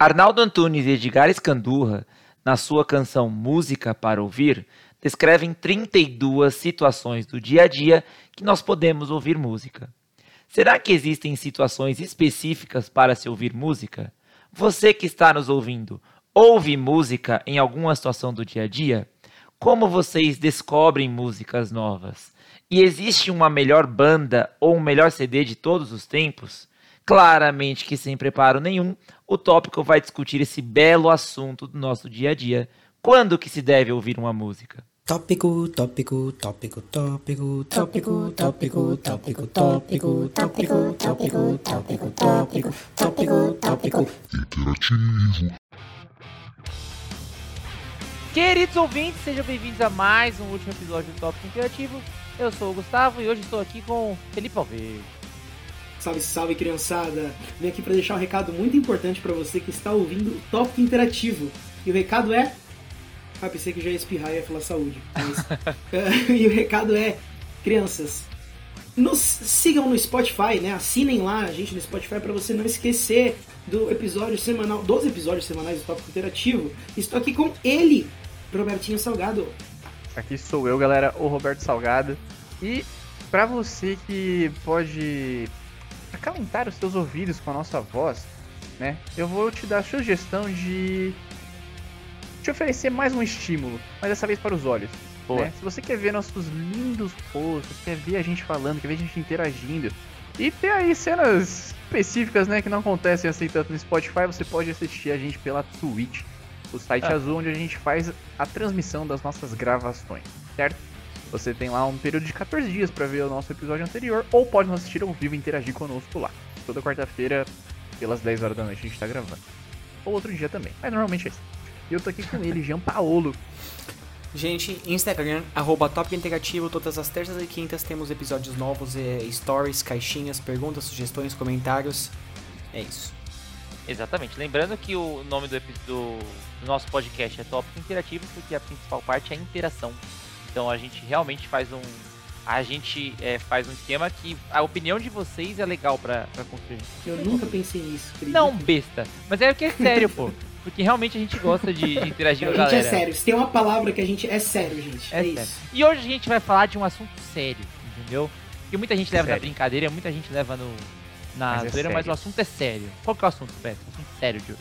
Arnaldo Antunes e Edgar Escandurra, na sua canção Música para Ouvir, descrevem 32 situações do dia a dia que nós podemos ouvir música. Será que existem situações específicas para se ouvir música? Você que está nos ouvindo, ouve música em alguma situação do dia a dia? Como vocês descobrem músicas novas? E existe uma melhor banda ou um melhor CD de todos os tempos? Claramente que sem preparo nenhum, o tópico vai discutir esse belo assunto do nosso dia a dia. Quando que se deve ouvir uma música? Tópico, tópico, tópico, tópico, tópico, tópico, tópico, tópico, tópico, tópico, tópico, tópico, tópico, tópico. Interativo. Queridos ouvintes, sejam bem-vindos a mais um último episódio do Tópico Interativo. Eu sou o Gustavo e hoje estou aqui com Felipe Alves. Salve, salve, criançada! Vim aqui para deixar um recado muito importante para você que está ouvindo o Tópico Interativo. E o recado é ah, pensei que já ia espirrar e ia falar saúde. Mas... e o recado é, crianças, nos sigam no Spotify, né? Assinem lá a gente no Spotify para você não esquecer do episódio semanal, dos episódios semanais do Tópico Interativo. Estou aqui com ele, Robertinho Salgado. Aqui sou eu, galera, o Roberto Salgado. E para você que pode acalentar os seus ouvidos com a nossa voz, né? Eu vou te dar a sugestão de te oferecer mais um estímulo, mas dessa vez para os olhos. Né? Se você quer ver nossos lindos rostos, quer ver a gente falando, quer ver a gente interagindo, e ter aí cenas específicas, né, que não acontecem assim tanto no Spotify, você pode assistir a gente pela Twitch, o site ah. azul onde a gente faz a transmissão das nossas gravações, certo? Você tem lá um período de 14 dias para ver o nosso episódio anterior, ou pode nos assistir ao vivo e interagir conosco lá. Toda quarta-feira, pelas 10 horas da noite, a gente tá gravando. Ou outro dia também, mas normalmente é isso. E eu tô aqui com ele, Jean Paolo. Gente, Instagram, arroba Top Integrativo, todas as terças e quintas temos episódios novos, é, stories, caixinhas, perguntas, sugestões, comentários. É isso. Exatamente. Lembrando que o nome do, do, do nosso podcast é Top Interativo, porque a principal parte é a interação. Então a gente realmente faz um. A gente é, faz um esquema que a opinião de vocês é legal pra, pra construir. Eu nunca pensei nisso. Acredito. Não, besta. Mas é porque é sério, pô. Porque realmente a gente gosta de, de interagir com a galera. A gente é sério. Se tem uma palavra que a gente é sério, gente. É, é sério. isso. E hoje a gente vai falar de um assunto sério, entendeu? Que muita gente leva sério. na brincadeira, muita gente leva no, na mas, é zoeira, mas o assunto é sério. Qual que é o assunto, Beto? O assunto sério de hoje.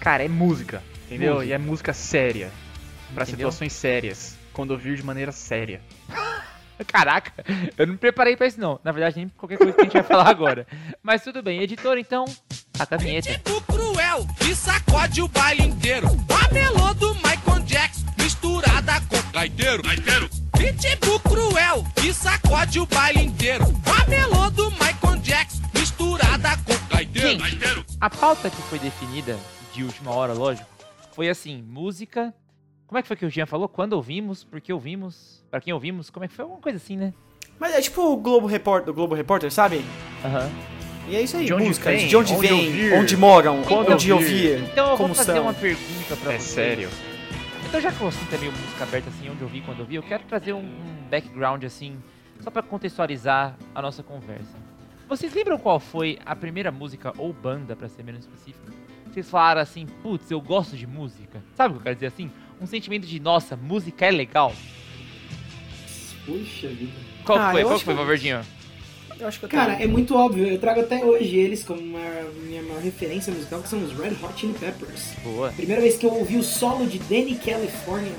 Cara, é música, entendeu? Música. E é música séria. para situações sérias. Quando ouvir de maneira séria. Caraca, eu não me preparei pra isso não. Na verdade, nem qualquer coisa que a gente vai falar agora. Mas tudo bem, editor, então, a vinheta. Tipo cruel, que sacode o baile inteiro. A melô do Michael Jackson, misturada com gaiteiro. Gaiteiro. Pitbull cruel, que sacode o baile inteiro. A melô do Michael Jackson, misturada com gaiteiro. Gente, gaiteiro. a pauta que foi definida, de última hora, lógico, foi assim, música como é que foi que o Jean falou? Quando ouvimos? Por que ouvimos? Pra quem ouvimos? Como é que foi? Alguma coisa assim, né? Mas é tipo o Globo Repórter, o Globo Repórter, sabe? Aham. Uhum. E é isso aí, de onde músicas, vem, de onde, onde vem, ouvir, onde moram, quando onde ouvir, Então eu vou fazer são. uma pergunta pra é vocês. É sério? Então já que o assunto é meio música aberta assim, onde eu vi, quando eu vi, eu quero trazer um, um background assim, só pra contextualizar a nossa conversa. Vocês lembram qual foi a primeira música ou banda, pra ser menos específico? Vocês falaram assim, putz, eu gosto de música. Sabe o que eu quero dizer assim? Um sentimento de, nossa, música é legal? Puxa vida. Qual ah, foi? Qual foi, Valverdinho? Cara, é muito óbvio. Eu trago até hoje eles como uma, minha maior referência musical, que são os Red Hot Chili Peppers. Boa. Primeira vez que eu ouvi o solo de Danny California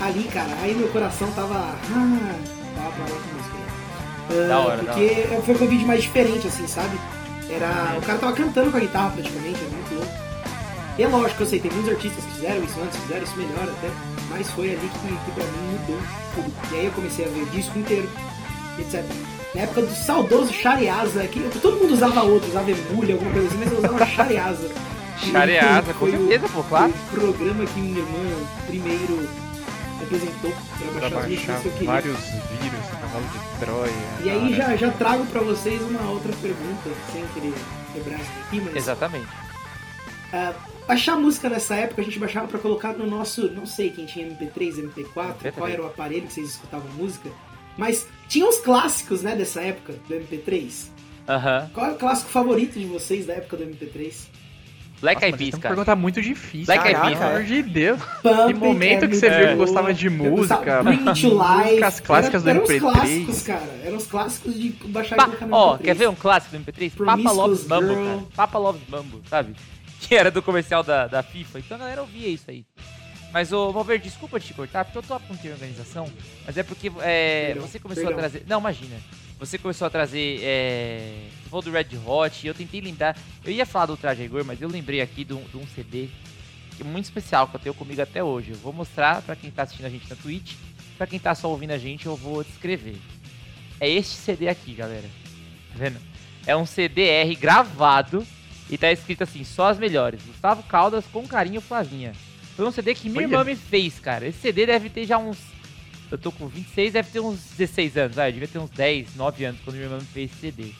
ali, cara, aí meu coração tava. Ah, tava pra lá com música. Uh, da hora, porque da hora. foi um vídeo mais diferente, assim, sabe? Era. O cara tava cantando com a guitarra praticamente, é muito louco. E é lógico, eu sei, tem muitos artistas que fizeram isso antes, fizeram isso melhor até, mas foi ali que, que pra mim mudou tudo. E aí eu comecei a ver disco inteiro, etc. Na época do saudoso Shariasa, que todo mundo usava outro, usava Emulha, alguma coisa assim, mas eu usava Shariasa. Shariasa, com certeza, pô, claro. O programa que minha irmã primeiro apresentou pra baixar, baixar que vários vírus, cavalo de Troia. E aí já, já trago pra vocês uma outra pergunta, sem querer quebrar isso aqui, mas... Exatamente. Uh, Baixar música nessa época a gente baixava para colocar no nosso, não sei quem tinha MP3, MP4, MP3. qual era o aparelho que vocês escutavam música, mas tinha os clássicos, né, dessa época do MP3. Aham. Qual é o clássico favorito de vocês da época do MP3? Black Eyed Peas, cara. pergunta muito difícil. Black Eyed Peas, pelo amor de Deus. Pump Que momento que você viu que gostava de música, to Life. músicas clássicas do Era- eram os MP3. clássicos, cara. Eram os clássicos de baixar e Pa- colocar no Ó, MP3. quer ver um clássico do MP3? Papa Loves Mambo, Girl. cara. Papa Loves Mambo, sabe? Que era do comercial da, da FIFA. Então a galera ouvia isso aí. Mas, ô, Mover, desculpa te cortar, porque eu tô ter organização, mas é porque é, Perdão, você começou perdão. a trazer... Não, imagina. Você começou a trazer... É, você falou do Red Hot, e eu tentei lembrar... Eu ia falar do Traje Rigor, mas eu lembrei aqui de um, CD é muito especial, que eu tenho comigo até hoje. Eu vou mostrar pra quem tá assistindo a gente na Twitch, pra quem tá só ouvindo a gente, eu vou descrever. É este CD aqui, galera. Tá vendo? É um CDR gravado e tá escrito assim, só as melhores. Gustavo Caldas com carinho Flavinha. Foi um CD que minha Olha. irmã me fez, cara. Esse CD deve ter já uns. Eu tô com 26, deve ter uns 16 anos. Ah, eu devia ter uns 10, 9 anos quando minha irmã me fez esse CD.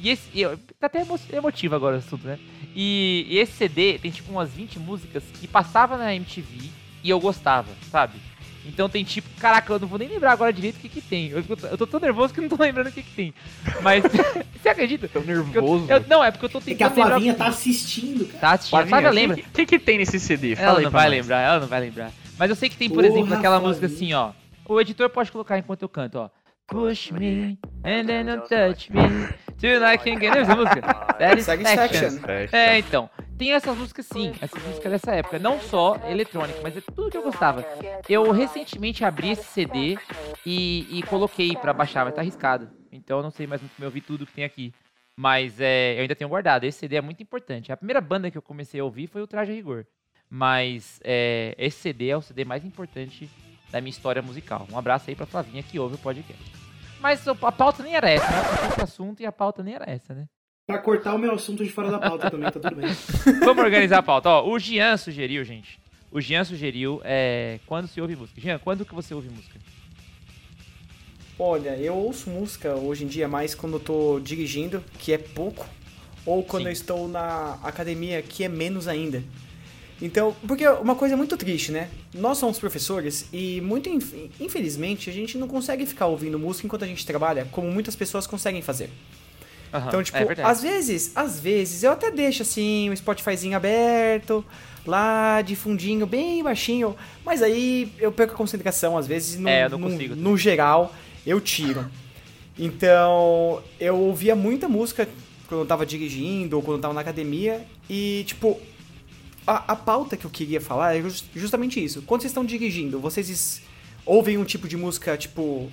E esse. eu- tá até emo- emotivo agora o assunto, né? E, e esse CD tem tipo umas 20 músicas que passava na MTV e eu gostava, sabe? Então tem tipo, caraca, eu não vou nem lembrar agora direito o que que tem. Eu, fico- eu tô tão nervoso que eu não tô lembrando o que que tem. Mas, você acredita? Tô Porque eu- nervoso. eu- não, é porque eu tô É que a tentando lembrar. Flavinha o que tá assistindo, cara. Tá assistindo. A Flavinha, Flávia o que- lembra. O que, que tem nesse CD? Fala Ela não vai nós. lembrar, ela não vai lembrar. Mas eu sei que tem, por Porra, exemplo, aquela Flavinha. música assim, ó. O editor pode colocar enquanto eu canto, ó. Push me, and then you touch me, till I can get... Lembra essa música? Satisfaction. Fecha. É, então. Tem essas músicas sim, essas músicas dessa época. Não só eletrônica, mas é tudo que eu gostava. Eu recentemente abri esse CD e, e coloquei pra baixar, vai estar arriscado. Então eu não sei mais muito como eu ouvi tudo que tem aqui. Mas é, eu ainda tenho guardado. Esse CD é muito importante. A primeira banda que eu comecei a ouvir foi o Traje a Rigor. Mas é, esse CD é o CD mais importante da minha história musical. Um abraço aí pra Flavinha que ouve o podcast. Mas a pauta nem era essa, né? Esse assunto e a pauta nem era essa, né? Pra cortar o meu assunto de fora da pauta também, tá tudo bem. Vamos organizar a pauta. Ó, o Jean sugeriu, gente. O Jean sugeriu é, quando se ouve música. Jean, quando que você ouve música? Olha, eu ouço música hoje em dia mais quando eu tô dirigindo, que é pouco, ou quando Sim. eu estou na academia, que é menos ainda. Então, porque uma coisa muito triste, né? Nós somos professores e muito inf- infelizmente a gente não consegue ficar ouvindo música enquanto a gente trabalha, como muitas pessoas conseguem fazer. Aham, Então, tipo, é às vezes, às vezes eu até deixo assim o Spotifyzinho aberto, lá de fundinho, bem baixinho, mas aí eu perco a concentração às vezes no, É, não no- consigo. no geral eu tiro. Então, eu ouvia muita música quando eu tava dirigindo ou quando eu tava na academia e tipo a, a pauta que eu queria falar é jus- justamente isso. Quando vocês estão dirigindo, vocês ouvem um tipo de música, tipo,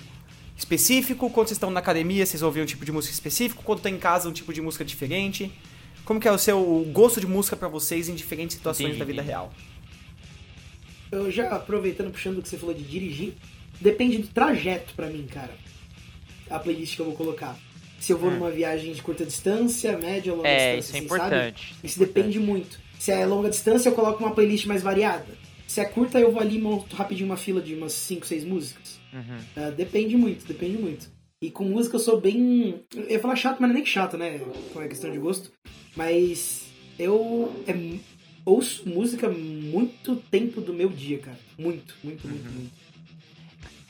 específico? Quando vocês estão na academia, vocês ouvem um tipo de música específico? Quando estão em casa, um tipo de música diferente? Como que é o seu gosto de música pra vocês em diferentes situações Entendi, da vida real? Eu já aproveitando, puxando o que você falou de dirigir, depende do trajeto pra mim, cara. A playlist que eu vou colocar. Se eu vou numa viagem de curta distância, média ou longa. É, distância. isso é assim, importante. Sabe? isso é importante. depende muito. Se é longa distância, eu coloco uma playlist mais variada. Se é curta, eu vou ali e monto rapidinho uma fila de umas 5, 6 músicas. Uhum. Ah, depende muito, depende muito. E com música eu sou bem. Eu ia falar chato, mas não é nem que chato, né? Com a questão de gosto. Mas eu é, ouço música muito tempo do meu dia, cara. Muito, muito, muito, muito.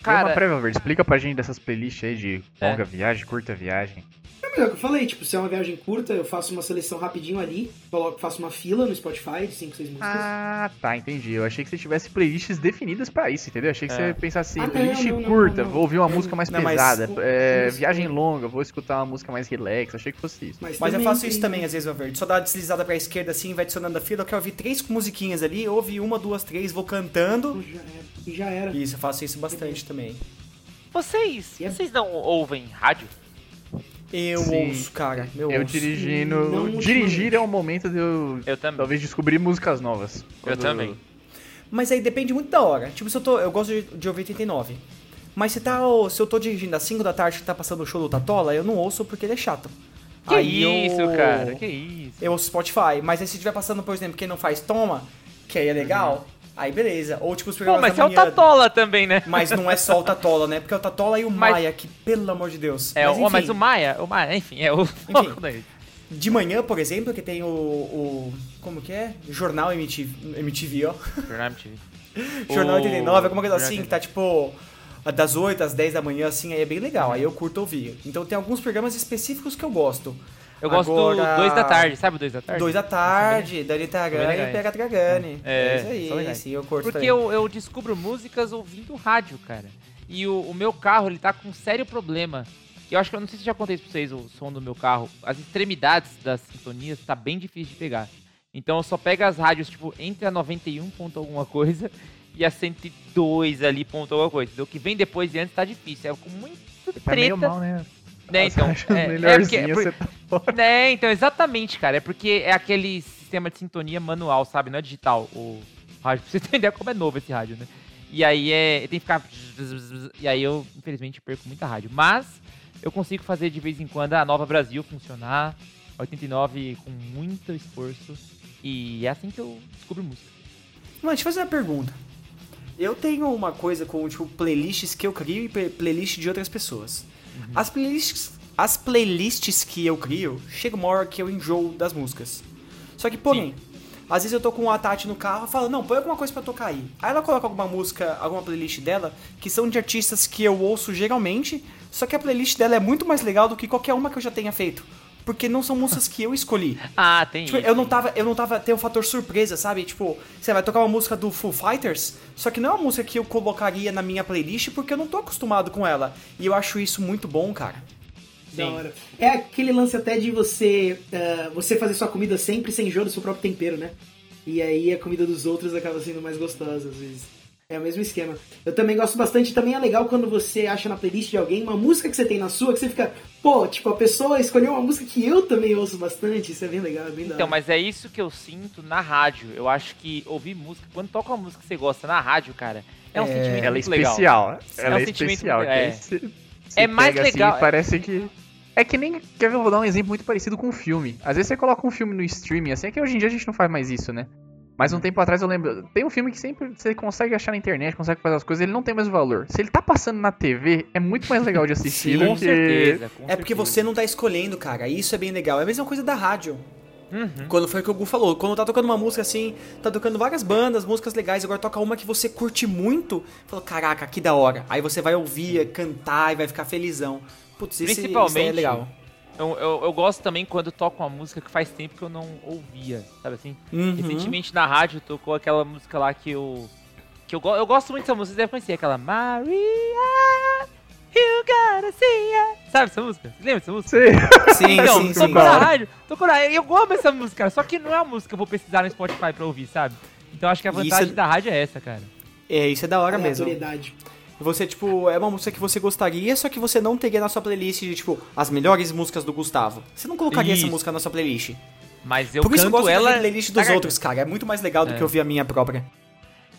Cara, uma prévia, Verde, explica pra gente dessas playlists aí de É. longa viagem, curta viagem. É melhor que eu falei, tipo, se é uma viagem curta, eu faço uma seleção rapidinho ali, coloco, faço uma fila no Spotify de 5, 6 músicas. Ah, tá, entendi. Eu achei que você tivesse playlists definidas pra isso, entendeu? Eu achei que É. você pensasse Ah, assim, playlist não, não, curta, não, não. vou ouvir uma música mais Não, mas pesada. é, o- viagem longa, vou escutar uma música mais relax. Achei que fosse isso. Mas eu faço isso também, às vezes, meu verde. Só dá uma deslizada pra esquerda assim, vai adicionando a fila. Eu quero ouvir três musiquinhas ali, ouve uma, duas, três, vou cantando. Já era. E já era. Isso, eu faço isso bastante também. Vocês, E é- vocês não ouvem rádio? Eu Sim. ouço, cara. Eu, Eu ouço. dirigindo. Não dirigir ultimamente. é um momento de eu Eu também. talvez descobrir músicas novas. Eu também. Mas aí depende muito da hora. Tipo, se eu tô. Eu gosto de, de ouvir 89. Mas se, tá, se eu tô dirigindo às 5 da tarde que tá passando o show do Tatola, eu não ouço porque ele é chato. Que Aí isso, eu, cara? Que isso? Eu ouço Spotify. Mas aí se tiver passando, por exemplo, quem não faz toma, que aí é legal, aí beleza. Ou tipo os Pô, programas mas da é o manhã. Tatola também, né? Mas não é só o Tatola, né? Porque é o Tatola e o Mas- Maia, que pelo amor de Deus. É, mas, o, mas enfim, o Maia, o Maia, enfim, é o daí. De manhã, por exemplo, que tem o. o como que é? Jornal MTV, MTV ó. Jornal MTV. Jornal O- 89, alguma coisa assim, que 89. tá tipo das 8 às 10 da manhã, assim, aí é bem legal, aí eu curto ouvir. Então tem alguns programas específicos que eu gosto. Eu gosto Agora- do 2 da tarde, sabe o 2 da tarde? Dois da tarde, Dani Tagani e Pega Dragani. É, É, isso aí, legais. sim, eu curto Porque também. eu, eu descubro músicas ouvindo rádio, cara. E o, o meu carro, ele tá com um sério problema. E eu acho que eu não sei se já contei isso pra vocês, o som do meu carro. As extremidades das sintonias tá bem difícil de pegar. Então eu só pego as rádios, tipo, entre a 91 ponto alguma coisa e a 102 ali ponto alguma coisa. O que vem depois e antes tá difícil. É com muito Tá meio mal, né? Né, então, é, é, porque, é você tá fora. né, então, exatamente, cara. É porque é aquele sistema de sintonia manual, sabe? Não é digital. O rádio, pra você entender como é novo esse rádio, né? E aí é. Tem que ficar. E aí eu, infelizmente, perco muita rádio. Mas eu consigo fazer de vez em quando a Nova Brasil funcionar. 89 com muito esforço. E é assim que eu descubro música. Mano, deixa eu fazer uma pergunta. Eu tenho uma coisa com, tipo, playlists que eu crio e play- playlist de outras pessoas. As playlists, as playlists que eu crio, chega uma hora que eu enjoo das músicas. Só que, porém, às vezes eu tô com a Tati no carro e falo, não, põe alguma coisa pra tocar aí. Aí ela coloca alguma música, alguma playlist dela, que são de artistas que eu ouço geralmente, só que a playlist dela é muito mais legal do que qualquer uma que eu já tenha feito. Porque não são músicas que eu escolhi. Ah, tem Tipo, isso. eu não tava, eu não tava, tem um fator surpresa, sabe? Tipo, você vai tocar uma música do Foo Fighters, só que não é uma música que eu colocaria na minha playlist porque eu não tô acostumado com ela. E eu acho isso muito bom, cara. Da Sim. hora. É aquele lance até de você eh, você fazer sua comida sempre sem enjoo do seu próprio tempero, né? E aí a comida dos outros acaba sendo mais gostosa às vezes. É o mesmo esquema. Eu também gosto bastante, também é legal quando você acha na playlist de alguém uma música que você tem na sua, que você fica, pô, tipo, a pessoa escolheu uma música que eu também ouço bastante, isso é bem legal, é bem da Então, mas é isso que eu sinto na rádio. Eu acho que ouvir música, quando toca uma música que você gosta na rádio, cara, é um É. sentimento Ela é muito legal. especial. É Ela um é, sentimento especial. muito- é. você- você É mais assim legal- e parece que. É que nem. Quer ver? Eu vou dar um exemplo muito parecido com um filme. Às vezes você coloca um filme no streaming, assim, é que hoje em dia a gente não faz mais isso, né? Mas um tempo atrás eu lembro. Tem um filme que sempre você consegue achar na internet, consegue fazer as coisas, ele não tem mais valor. Se ele tá passando na TV, é muito mais legal de assistir Com do que. certeza. com É porque certeza. você não tá escolhendo, cara. Isso é bem legal. É a mesma coisa da rádio. Uhum. Quando foi o que o Gu falou, quando tá tocando uma música assim, tá tocando várias bandas, músicas legais, agora toca uma que você curte muito, falou, caraca, que da hora. Aí você vai ouvir, cantar e vai ficar felizão. Putz, isso, isso Principalmente, é legal. Eu, eu, eu gosto também quando toca uma música que faz tempo que eu não ouvia, sabe assim? Uhum. Recentemente na rádio tocou aquela música lá que eu. Que eu, eu gosto muito dessa música, vocês devem conhecer, aquela Maria, you gotta see ya. Sabe essa música? Você lembra dessa música? Você- Sim, Então, sim, sim. tocou na rádio, tocou na Eu amo essa música, cara, só que não é uma música que eu vou pesquisar no Spotify pra ouvir, sabe? Então acho que a vantagem é- da rádio é essa, cara. É, isso é da hora mesmo. Você, tipo, é uma música que você gostaria, só que você não teria na sua playlist de, tipo, as melhores músicas do Gustavo. Você não colocaria essa Isso. música na sua playlist. Mas eu Por isso eu canto gosto ela. da playlist dos outros, cara. É muito mais legal do É. que ouvir a minha própria.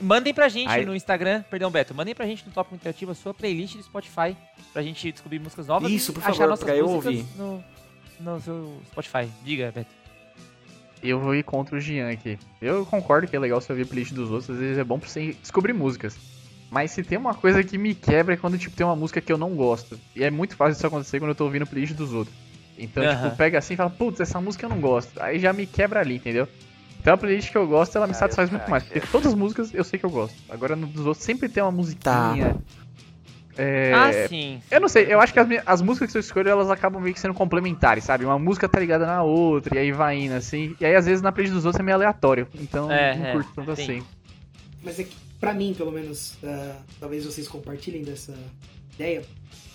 Mandem pra gente Aí- no Instagram, perdão, Beto, mandem pra gente no Top Interativo a sua playlist do Spotify pra gente descobrir músicas novas Isso, por achar favor, nossas pra eu ouvir. No, no seu Spotify. Diga, Beto. Eu vou ir contra o Jean aqui. Eu concordo que é legal você ouvir a playlist dos outros, às vezes é bom pra você descobrir músicas. Mas se tem uma coisa que me quebra é quando, tipo, tem uma música que eu não gosto. E é muito fácil isso acontecer quando eu tô ouvindo a playlist dos outros. Então, tipo, pega assim e fala, putz, essa música eu não gosto. Aí já me quebra ali, entendeu? Então a playlist que eu gosto, ela me satisfaz muito mais. Porque todas as músicas eu sei que eu gosto. Agora no dos outros sempre tem uma musiquinha. É... Ah, sim. Eu não sei, eu acho que as, minhas- as músicas que eu escolho, elas acabam meio que sendo complementares, sabe? Uma música tá ligada na outra, e aí vai indo, assim. E aí, às vezes, na playlist dos outros é meio aleatório. Então, É, não é, curto tanto tem. assim. Mas é que, pra mim, pelo menos, ah, talvez vocês compartilhem dessa ideia,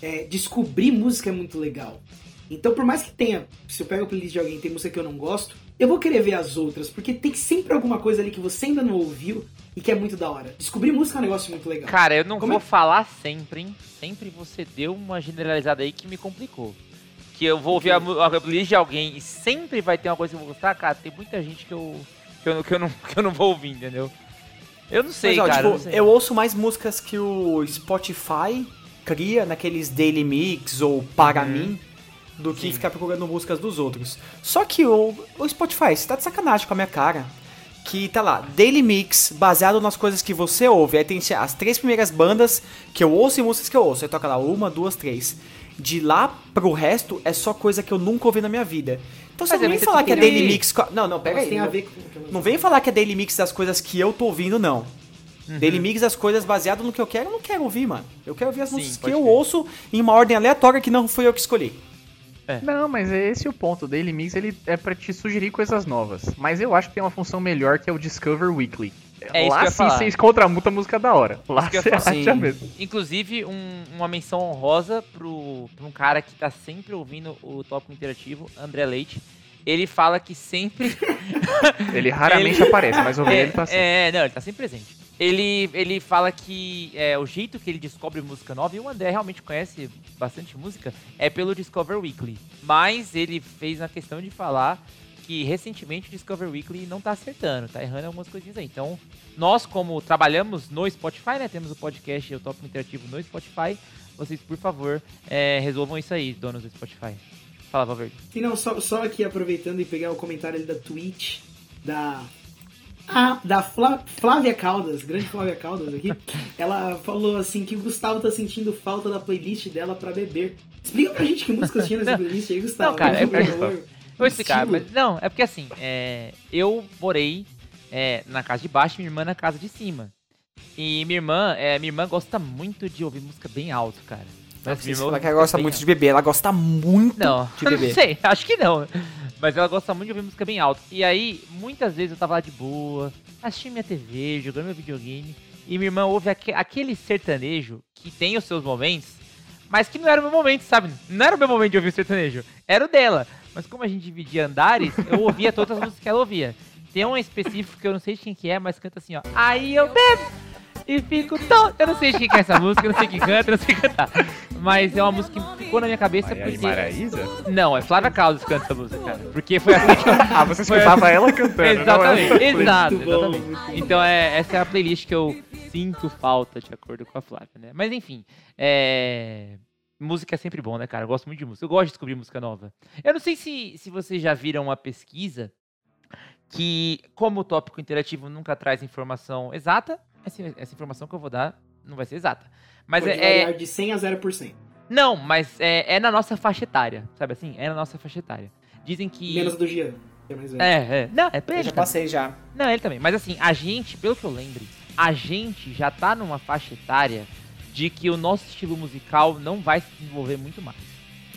é, descobrir música é muito legal. Então, por mais que tenha, se eu pego a playlist de alguém e tem música que eu não gosto, eu vou querer ver as outras, porque tem sempre alguma coisa ali que você ainda não ouviu e que é muito da hora. Descobrir música é um negócio muito legal. Cara, eu não Como vou é- falar sempre, hein? Sempre você deu uma generalizada aí que me complicou. Que eu vou ouvir a, a playlist de alguém e sempre vai ter uma coisa que eu vou gostar. Cara, tem muita gente que eu, que eu, que eu, não, que eu não vou ouvir, entendeu? Eu não sei, Mas, ó, cara. tipo, eu sei. eu ouço mais músicas que o Spotify cria naqueles Daily Mix ou Para Uhum. Mim do que Sim. ficar procurando músicas dos outros. Só que o, o Spotify, você tá de sacanagem com a minha cara. Que tá lá, Daily Mix, baseado nas coisas que você ouve. Aí tem as três primeiras bandas que eu ouço e músicas que eu ouço. Aí toca lá uma, duas, três. De lá pro resto é só coisa que eu nunca ouvi na minha vida. Então você Mas não é, vem falar que é tem Daily Mix. Não, não, pega Elas aí. têm a não- ver com... não vem falar que é daily mix das coisas que eu tô ouvindo, não. Daily mix das coisas baseado no que eu quero, eu não quero ouvir, mano. Eu quero ouvir as Sim, músicas que eu ouço em uma ordem aleatória que não fui eu que escolhi. É. Não, mas é esse o ponto. O Daily Mix ele é para te sugerir coisas novas. Mas eu acho que tem uma função melhor que é o Discover Weekly. É Lá sim você encontra muita música da hora. Lá você acha mesmo. Inclusive, um, uma menção honrosa pro, pra um cara que tá sempre ouvindo o tópico interativo, André Leite. Ele fala que sempre. ele raramente ele... aparece, mas o é, ele tá sempre. É, não, ele tá sempre presente. Ele, ele fala que é, o jeito que ele descobre música nova, e o André realmente conhece bastante música, é pelo Discover Weekly. Mas ele fez a questão de falar que recentemente o Discover Weekly não tá acertando, tá errando algumas coisinhas aí. Então, nós, como trabalhamos no Spotify, né? Temos o podcast e o Top Interativo no Spotify. Vocês, por favor, é, resolvam isso aí, donos do Spotify. Fala, Valverde. E não, só, só aqui aproveitando e pegar o comentário ali da Twitch da. Ah, da Flá, Flávia Caldas, grande Flávia Caldas aqui. Ela falou assim que o Gustavo tá sentindo falta da playlist dela pra beber. Explica pra gente que músicas tinha nessa playlist aí, Gustavo. Não, cara, é, por favor. Vou explicar, mas não, é porque assim, é, eu morei é, na casa de baixo e minha irmã na casa de cima. E minha irmã, é, minha irmã gosta muito de ouvir música bem alto, cara. Mas minha irmã que ela gosta muito alto. de beber, ela gosta muito não, de beber. Não sei, acho que não. Mas ela gosta muito de ouvir música bem alto. E aí, muitas vezes eu tava lá de boa, assistindo minha TV, jogando meu videogame. E minha irmã ouve aquele sertanejo que tem os seus momentos, mas que não era o meu momento, sabe? Não era o meu momento de ouvir o sertanejo, era o dela. Mas como a gente dividia andares, eu ouvia todas as músicas que ela ouvia. Tem um específico que eu não sei de quem que é, mas canta assim, ó. Aí eu bebo e fico tão... Eu não sei de quem que é essa música, eu não sei quem canta, eu não sei cantar. Mas é uma música que ficou na minha cabeça Maria porque... Maraísa? Não, é Flávia Caldas que canta essa música, cara. Porque foi assim que eu... ah, você escutava ela cantando, Exatamente, exato, exatamente. Então é, essa é a playlist que eu sinto falta, de acordo com a Flávia, né? Mas enfim, é... Música é sempre bom, né, cara? Eu gosto muito de música. Eu gosto de descobrir música nova. Eu não sei se, se vocês já viram uma pesquisa que, como o tópico interativo nunca traz informação exata, essa, essa informação que eu vou dar não vai ser exata. Mas Pode é, é de 100 a 0%. Não, mas é, é na nossa faixa etária, sabe assim? É na nossa faixa etária. Dizem que. Menos do Gian. É, mais é, é. Não, é pra ele. Eu já passei já. Não, ele também. Mas assim, a gente, pelo que eu lembro, a gente já tá numa faixa etária de que o nosso estilo musical não vai se desenvolver muito mais.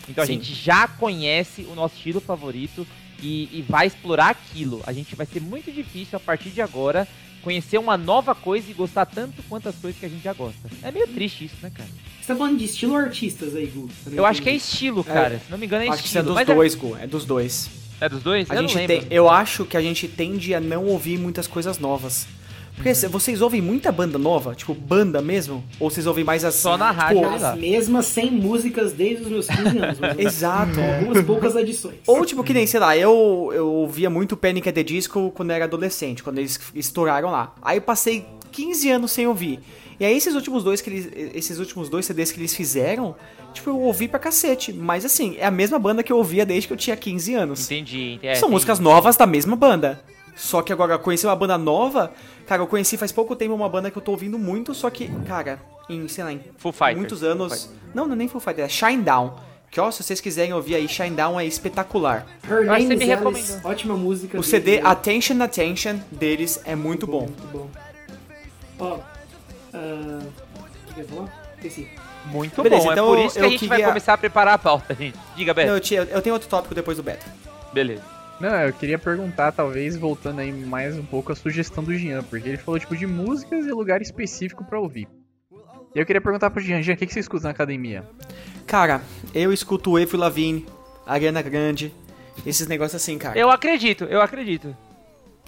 Então Sim. a gente já conhece o nosso estilo favorito e, e, vai explorar aquilo. A gente vai ser muito difícil a partir de agora conhecer uma nova coisa e gostar tanto quanto as coisas que a gente já gosta. É meio triste isso, né, cara? Você tá falando de estilo ou artistas aí, Gu? Eu acho que é estilo, cara. É, Se não me engano, é acho estilo. Acho que é dos dois, é... Gu. É dos dois. É dos dois? A eu gente tem, eu acho que a gente tende a não ouvir muitas coisas novas. Porque uhum. vocês ouvem muita banda nova? Tipo, banda mesmo? Ou vocês ouvem mais assim? Só na rádio, tipo, As mesmas 100 músicas desde os meus 15 anos. Exato. Algumas poucas adições. Ou tipo, que nem, sei lá, eu, eu ouvia muito Panic! at the Disco quando eu era adolescente, quando eles estouraram lá. Aí eu passei 15 anos sem ouvir. E aí esses últimos dois que eles, esses últimos dois CDs que eles fizeram, tipo, eu ouvi pra cacete. Mas assim, é a mesma banda que eu ouvia desde que eu tinha 15 anos. Entendi. É, São músicas novas da mesma banda. Só que agora conhecer uma banda nova, cara, eu conheci faz pouco tempo uma banda que eu tô ouvindo muito, só que, cara, em, sei lá, em Full Fighter. muitos anos. Não, não é nem Full Fighter, é Shine Down. Que ó, se vocês quiserem ouvir aí, Shine Down é espetacular. Her Name is Alice, ótima música. O CD Attention Attention deles é muito, muito bom. Muito bom. Ó, uh, quer falar? Esqueci. Muito Beleza, bom, é então é por isso que a gente queria... vai começar a preparar a pauta, gente. Diga, Beto. Não, eu, tinha, eu tenho outro tópico depois do Beto. Beleza. Não, eu queria perguntar, talvez, voltando aí mais um pouco a sugestão do Jean, porque ele falou, tipo, de músicas e lugar específico para ouvir. E eu queria perguntar pro Jean, Jean, o que, que você escuta na academia? Cara, eu escuto Evo Lavigne, Ariana Grande, esses negócios assim, cara. Eu acredito, eu acredito.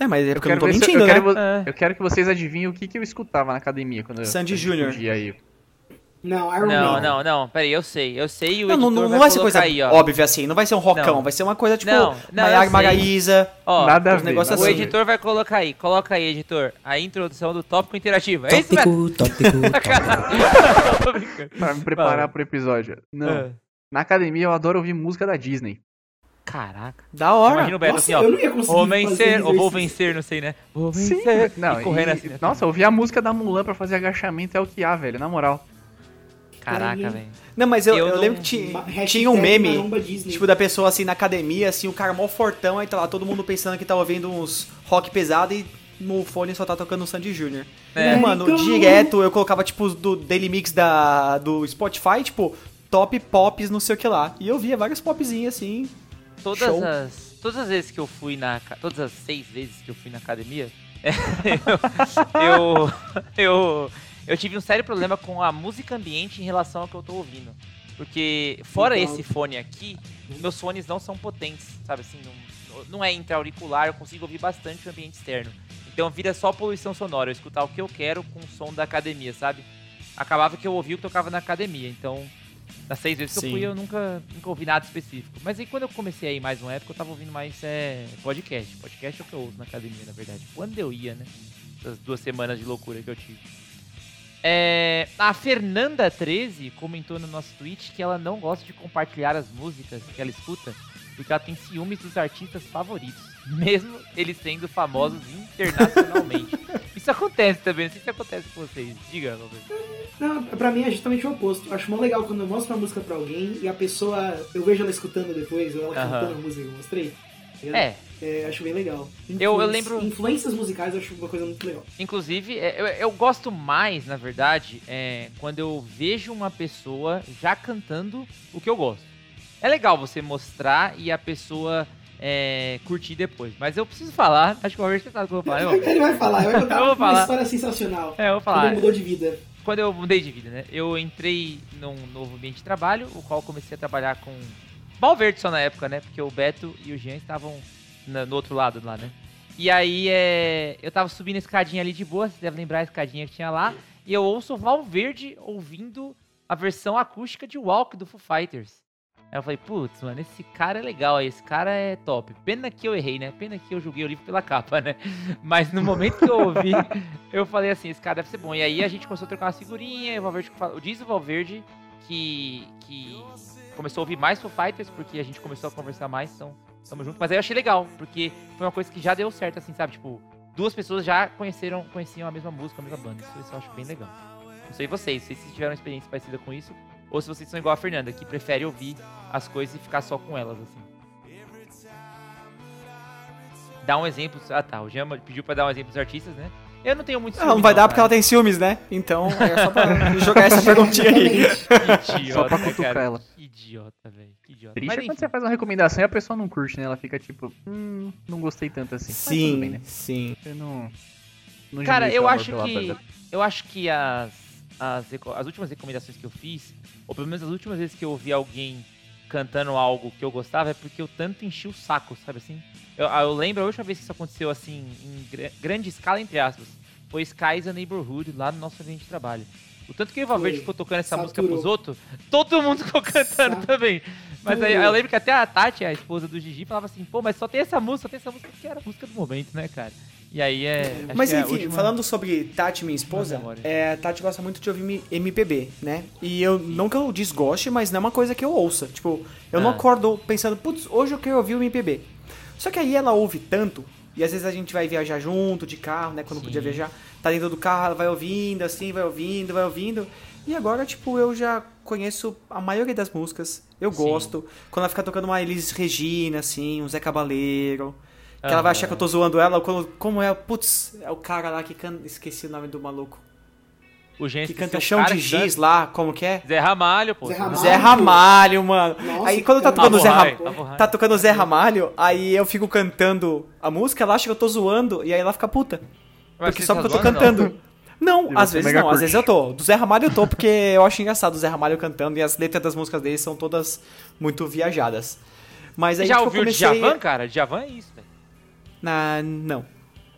É, mas é porque eu, eu não tô mentindo, eu, né? Quero, é. eu quero que vocês adivinhem o que, que eu escutava na academia quando Sandy Júnior. aí. Não, Iron Não, Man. não, não, peraí, eu sei, eu sei e o não, editor não, não vai, vai ser coisa aí, ó. óbvia assim, não vai ser um rockão, não. vai ser uma coisa tipo não, não, Maiara Maraísa, ó, nada a ver, negócio O assim. editor vai colocar aí, coloca aí, editor, a introdução do tópico interativo. É tópico, isso, tópico, tópico. pra me preparar pro episódio. Não. É. Na academia eu adoro ouvir música da Disney. Caraca. Da hora. Imagina o Beto Nossa, assim, ó. Vou vencer, ou vou vencer, não sei, né? Vou vencer. Sim. Não, e correndo e, assim. Né? Nossa, ouvir a música da Mulan pra fazer agachamento é o que há, velho, na moral. Caraca, velho. Não, mas eu, eu, eu lembro que tinha, tinha um meme, tipo, da pessoa assim na academia, assim, o cara mó fortão, aí tá lá todo mundo pensando que tá ouvindo uns rock pesado e no fone só tá tocando o Sandy Jr. É. E, mano, direto eu colocava, tipo, do Daily Mix da, do Spotify, tipo, top pops, não sei o que lá. E eu via vários popzinhos assim. Todas show. as. Todas as vezes que eu fui na. Todas as seis vezes que eu fui na academia, eu, eu, eu, eu, tive um sério problema com a música ambiente em relação ao que eu tô ouvindo. Porque, fora então... esse fone aqui, meus fones não são potentes, sabe assim? Não, não é intra-auricular, eu consigo ouvir bastante o ambiente externo. Então vira só poluição sonora, eu escutar o que eu quero com o som da academia, sabe? Acabava que eu ouvia o que tocava na academia, então das seis vezes que eu fui, eu nunca, nunca ouvi nada específico. Mas aí quando eu comecei a ir mais uma época, eu tava ouvindo mais é, podcast. Podcast é o que eu ouço na academia, na verdade. Quando eu ia, né? Essas duas semanas de loucura que eu tive. É, a Fernanda13 comentou no nosso tweet que ela não gosta de compartilhar as músicas que ela escuta, porque ela tem ciúmes dos artistas favoritos, mesmo eles sendo famosos internacionalmente. Isso acontece também, não sei se acontece com vocês. Diga, Roberto. Não, pra mim é justamente o oposto. Acho mó legal quando eu mostro uma música pra alguém e a pessoa, eu vejo ela escutando depois, ou ela cantando a música que eu mostrei. É. é. Acho bem legal. Eu, eu lembro. Influências musicais eu acho uma coisa muito legal. Inclusive, é, eu, eu gosto mais, na verdade, é, quando eu vejo uma pessoa já cantando o que eu gosto. É legal você mostrar e a pessoa é, curtir depois. Mas eu preciso falar, acho que o Robert sabe o que eu vou falar. Ele vai falar, eu vou contar uma falar. história sensacional. É, eu vou falar. Quando ele mudou de vida. Quando eu mudei de vida, né? Eu entrei num novo ambiente de trabalho, o qual comecei a trabalhar com Valverde só na época, né? Porque o Beto e o Jean estavam na, no outro lado lá, né? E aí é, eu tava subindo a escadinha ali de boa, você deve lembrar a escadinha que tinha lá, e eu ouço o Valverde ouvindo a versão acústica de Walk do Foo Fighters. Aí eu falei, putz, mano, esse cara é legal, esse cara é top. Pena que eu errei, né? Pena que eu joguei o livro pela capa, né? Mas no momento que eu ouvi, eu falei assim, esse cara deve ser bom. E aí a gente começou a trocar uma figurinha, e o Valverde, diz o Valverde que, que começou a ouvir mais Foo Fighters, porque a gente começou a conversar mais, então tamo junto. Mas aí eu achei legal, porque foi uma coisa que já deu certo, assim, sabe? Tipo, duas pessoas já conheceram, conheciam a mesma música, a mesma banda. Isso, eu acho bem legal. Não sei vocês, se vocês tiveram uma experiência parecida com isso, ou se vocês são igual a Fernanda, que prefere ouvir as coisas e ficar só com elas, assim. Dá um exemplo. Ah tá, o Jean pediu pra dar um exemplo dos artistas, né? Eu não tenho muito ciúme. Não, não vai dar porque ela tem ciúmes, né? Então é só pra jogar essa perguntinha aí. Idiota, só pra cutucar cara. ela. Que idiota, velho. Que idiota. Triste Mas, é quando você faz uma recomendação e a pessoa não curte, né? Ela fica tipo, hum, não gostei tanto assim. Sim, bem, né? sim. Você não. não cara, eu acho que. Eu acho que as, as, as últimas recomendações que eu fiz, ou pelo menos as últimas vezes que eu ouvi alguém cantando algo que eu gostava, é porque eu tanto enchi o saco, sabe assim? Eu, ah, eu lembro a última vez que isso aconteceu assim, em gr grande escala, entre aspas, foi Skies a Neighborhood, lá no nosso ambiente de trabalho. O tanto que o Valverde ficou tocando essa Saturou. música pros outros, todo mundo ficou cantando Saturou. também. Mas aí eu lembro que até a Tati, a esposa do Gigi, falava assim, pô, mas só tem essa música, só tem essa música que era a música do momento, né, cara? E aí é. Mas é enfim, última... falando sobre Tati, minha esposa, é, Tati gosta muito de ouvir MPB, né? E eu não que eu desgoste, mas não é uma coisa que eu ouça. Tipo, eu ah. não acordo pensando, putz, hoje eu quero ouvir o MPB. Só que aí ela ouve tanto, e às vezes a gente vai viajar junto, de carro, né? Quando Sim. podia viajar, tá dentro do carro, ela vai ouvindo, assim, vai ouvindo, vai ouvindo. E agora, tipo, eu já conheço a maioria das músicas. Eu Sim. gosto. Quando ela fica tocando uma Elis Regina, assim, um Zé Cabaleiro. Que ela vai achar que eu tô zoando ela, quando, como é, putz, é o cara lá que canta, esqueci o nome do maluco. O gente que canta Chão de Giz canta... lá, como que é? Zé Ramalho, pô. Zé Ramalho, Zé Ramalho mano. Nossa, aí quando tá tocando Zé Ramalho, tá tocando Zé Ramalho, aí eu fico cantando a música, ela acha que eu tô zoando e aí ela fica puta. Mas porque só tá porque eu tô cantando. Não, não às vezes não, curte. às vezes eu tô. Do Zé Ramalho eu tô porque eu acho engraçado o Zé Ramalho cantando e as letras das músicas dele são todas muito viajadas. Mas aí Já tipo, ouviu comecei... Djavan, cara? Djavan é isso, Na, não.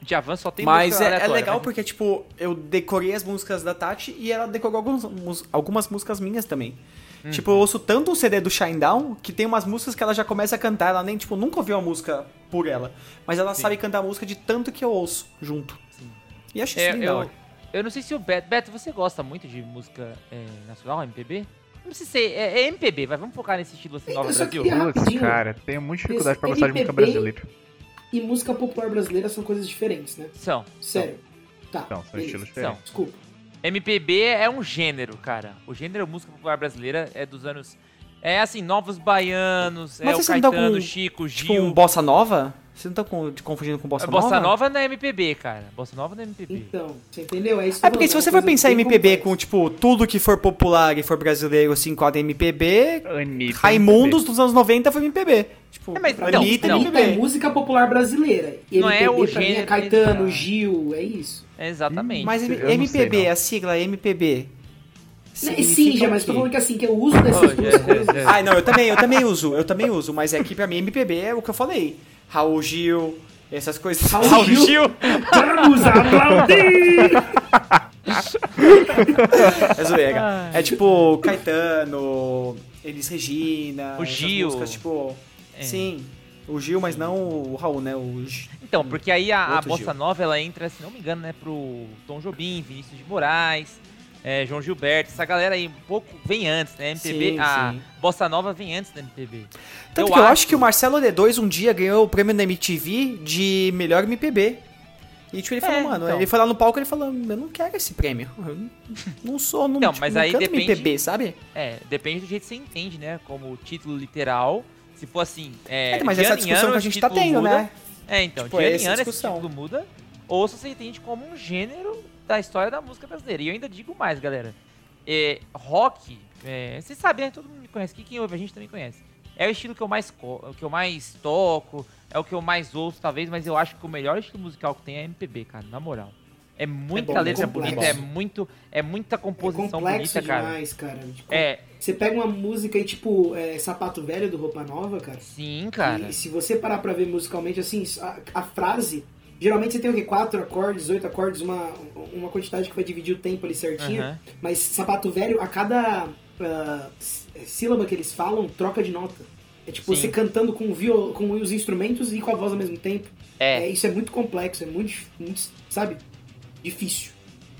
Djavan só tem Mas música é, é legal né? porque, tipo, eu decorei as músicas da Tati e ela decorou algumas, algumas músicas minhas também. Uhum. Tipo, eu ouço tanto o CD do Shinedown que tem umas músicas que ela já começa a cantar. Ela nem, tipo, nunca ouviu a música por ela. Mas ela Sim. sabe cantar a música de tanto que eu ouço junto. Sim. E acho isso é, legal. Eu, eu não sei se o Beto... Beto, você gosta muito de música é, nacional, MPB? Não precisa ser. É, é MPB, vai. Vamos focar nesse estilo assim, Nova Brasil. Putz, cara, tenho muita dificuldade pra gostar MPB, de música brasileira e música popular brasileira são coisas diferentes, né? São. Sério. Tá. São, são estilos diferentes. São. Desculpa. MPB é um gênero, cara. O gênero música popular brasileira é dos anos. É assim, Novos Baianos, Mas é o Caetano, com, Chico, Gil. Tipo um bossa nova? Vocês não estão confundindo com Bossa Nova? Bossa Nova não é MPB, cara. Bossa Nova não é MPB. Então, você entendeu? É isso É porque se você for pensar em MPB com, tipo, tudo que for popular e for brasileiro se enquadra em MPB, Anitta, Raimundos dos anos 90 foi MPB. Tipo, É, mas Não, Anitta é não. Anitta MPB. é música popular brasileira. E Não é MPB o pra mim é gênero Caetano, Gil, é isso. Exatamente. Mas não MPB, sei, não. a sigla MPB. Né, significa Sim, já, o mas tô falando que assim, que eu uso dessas duas já- coisas. já- Ah, não, eu também, eu também uso, eu também uso, mas é que pra mim MPB é o que eu falei. Raul Gil, essas coisas. Raul Gil. Vamos aplaudir! É zoeira. É tipo Caetano, Elis Regina. O essas Gil. Músicas, tipo, É. sim, o Gil, mas não o Raul, né? O Então, porque aí a, a Bossa Gil. Nova, ela entra, se não me engano, né, pro Tom Jobim, Vinícius de Moraes, é, João Gilberto, essa galera aí um pouco vem antes, né? MPB, Sim, a sim. Bossa Nova vem antes da MPB. Tanto que eu acho que o Marcelo D2 um dia ganhou o prêmio da MTV de melhor MPB. E tipo, ele falou, É, mano, então. ele foi lá no palco e ele falou, eu não quero esse prêmio. Eu não- sou, não, Então, tipo, mas não aí depende- MPB, sabe? É, depende do jeito que você entende, né? Como título literal. Se for assim. É, É, mas essa discussão ano, que a gente tá título tendo, muda. né? É, então, Tipo, de ano em ano esse título muda. Ou se você entende como um gênero da história da música brasileira. E eu ainda digo mais, galera. É, rock, é, vocês sabem, né? Todo mundo me conhece aqui, quem ouve a gente também conhece. É o estilo que eu mais que eu mais toco, é o que eu mais ouço, talvez, mas eu acho que o melhor estilo musical que tem é MPB, cara, na moral. É muita bom, é letra complexo. bonita, é muito, é muita É composição complexo bonita, cara. demais, cara. Tipo, É, Você pega uma música e, tipo, é, Sapato Velho do Roupa Nova, cara. sim, cara. E se você parar pra ver musicalmente, assim, a, a frase. Geralmente você tem o quê? Quatro acordes, oito acordes, uma, uma quantidade que vai dividir o tempo ali certinho. Aham. Mas sapato velho, a cada s- sílaba que eles falam, troca de nota. É tipo Sim. você cantando com, o viol, com os instrumentos e com a voz ao mesmo tempo. É, isso é muito complexo, é muito, muito, sabe? Difícil.